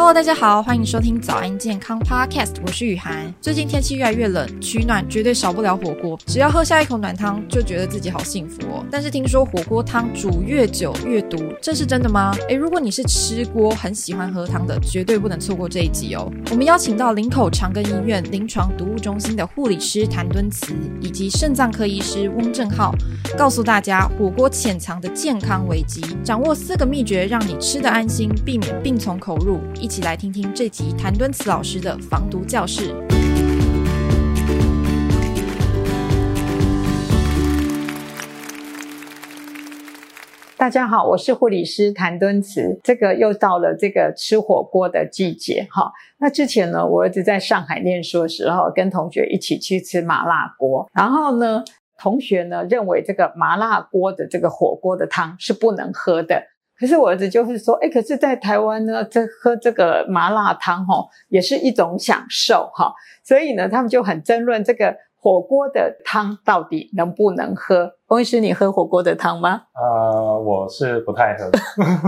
Hello，大家好，欢迎收听早安健康 Podcast，我是雨涵。最近天气越来越冷，取暖绝对少不了火锅。只要喝下一口暖汤，就觉得自己好幸福哦。但是听说火锅汤煮越久越毒，这是真的吗？诶，如果你是吃锅很喜欢喝汤的，绝对不能错过这一集哦。我们邀请到林口长庚医院临床毒物中心的护理师谭敦慈，以及肾脏科医师翁正浩，告诉大家火锅潜藏的健康危机，掌握四个秘诀，让你吃得安心，避免病从口入。一一起来听听这集谭敦慈老师的防毒教室。大家好，我是护理师谭敦慈。这个又到了这个吃火锅的季节哈。那之前呢，我儿子在上海念书的时候，跟同学一起去吃麻辣锅，然后呢，同学呢认为这个麻辣锅的这个火锅的汤是不能喝的。可是我儿子就是说，哎，可是，在台湾呢，这喝这个麻辣汤吼，也是一种享受哈，所以呢，他们就很争论这个。火锅的汤到底能不能喝？洪医师，你喝火锅的汤吗？呃，我是不太喝。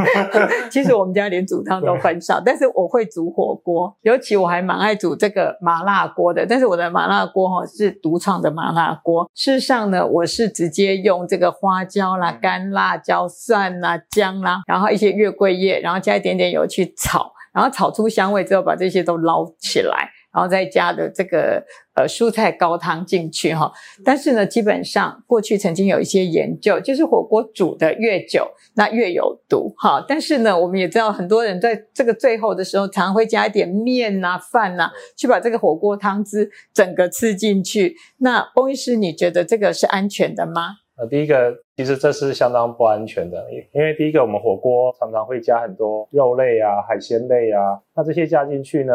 其实我们家连煮汤都很少，但是我会煮火锅，尤其我还蛮爱煮这个麻辣锅的。但是我的麻辣锅哈是独创的麻辣锅。事实上呢，我是直接用这个花椒啦、干辣椒、蒜啦、姜啦，然后一些月桂叶，然后加一点点油去炒，然后炒出香味之后，把这些都捞起来。然后再加的这个呃蔬菜高汤进去哈，但是呢，基本上过去曾经有一些研究，就是火锅煮得越久，那越有毒哈。但是呢，我们也知道很多人在这个最后的时候，常常会加一点面呐、饭呐，去把这个火锅汤汁整个吃进去。那翁医师，你觉得这个是安全的吗？呃，第一个，其实这是相当不安全的，因为第一个，我们火锅常常会加很多肉类啊、海鲜类啊，那这些加进去呢，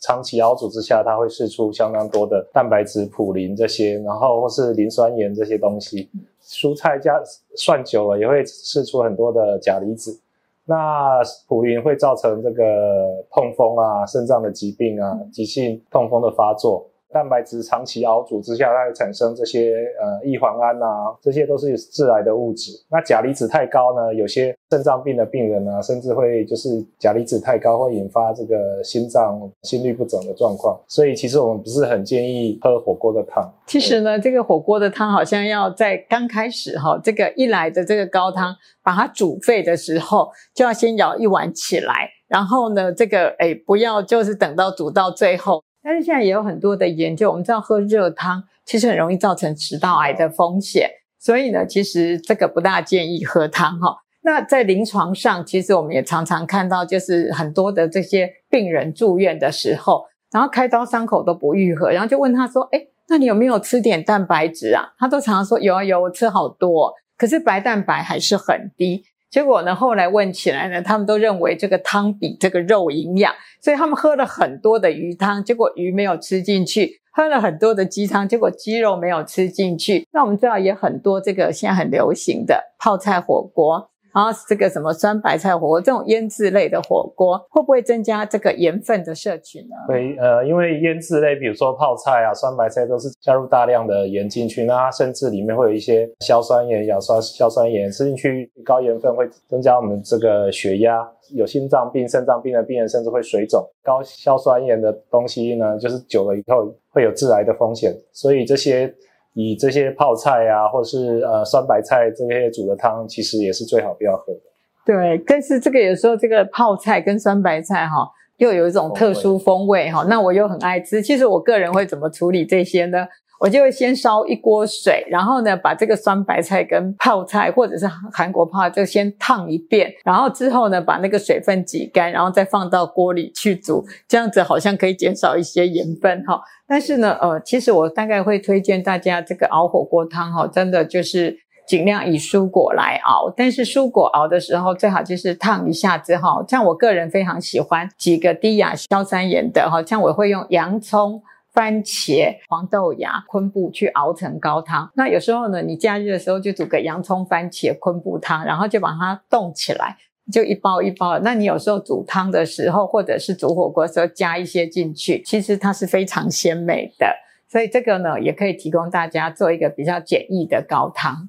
长期熬煮之下，它会释出相当多的蛋白质、普林这些，然后或是磷酸盐这些东西。蔬菜加涮久了，也会释出很多的钾离子。那普林会造成这个痛风啊、肾脏的疾病啊、急性痛风的发作。蛋白质长期熬煮之下，它会产生这些呃异磺胺啊，这些都是致癌的物质。那钾离子太高呢，有些肾脏病的病人呢，甚至会就是钾离子太高会引发这个心脏心律不整的状况。所以其实我们不是很建议喝火锅的汤。其实呢，这个火锅的汤好像要在刚开始哈，这个一来的这个高汤把它煮沸的时候，就要先舀一碗起来，然后呢，这个诶不要就是等到煮到最后。但是现在也有很多的研究，我们知道喝热汤其实很容易造成食道癌的风险，所以呢，其实这个不大建议喝汤哈。那在临床上，其实我们也常常看到，就是很多的这些病人住院的时候，然后开刀伤口都不愈合，然后就问他说：“诶，那你有没有吃点蛋白质啊？”他都常常说：“有啊有，我吃好多，可是白蛋白还是很低。”结果呢，后来问起来呢，他们都认为这个汤比这个肉营养，所以他们喝了很多的鱼汤，结果鱼没有吃进去；喝了很多的鸡汤，结果鸡肉没有吃进去。那我们知道也很多这个现在很流行的泡菜火锅。然后这个什么酸白菜火锅这种腌制类的火锅，会不会增加这个盐分的摄取呢？对，呃，因为腌制类，比如说泡菜啊、酸白菜，都是加入大量的盐进去，那它甚至里面会有一些硝酸盐、亚硝硝酸盐，吃进去高盐分会增加我们这个血压，有心脏病、肾脏病的病人甚至会水肿。高硝酸盐的东西呢，就是久了以后会有致癌的风险，所以这些。以这些泡菜啊，或是呃酸白菜这些煮的汤，其实也是最好不要喝的。对，但是这个有时候这个泡菜跟酸白菜哈，又有一种特殊风味哈，那我又很爱吃。其实我个人会怎么处理这些呢？我就会先烧一锅水，然后呢，把这个酸白菜跟泡菜或者是韩国泡就先烫一遍，然后之后呢，把那个水分挤干，然后再放到锅里去煮，这样子好像可以减少一些盐分哈。但是呢，呃，其实我大概会推荐大家这个熬火锅汤哈，真的就是尽量以蔬果来熬，但是蔬果熬的时候最好就是烫一下之后，像我个人非常喜欢几个低亚硝酸盐的哈，像我会用洋葱。番茄、黄豆芽、昆布去熬成高汤。那有时候呢，你假日的时候就煮个洋葱、番茄、昆布汤，然后就把它冻起来，就一包一包。那你有时候煮汤的时候，或者是煮火锅的时候加一些进去，其实它是非常鲜美的。所以这个呢，也可以提供大家做一个比较简易的高汤。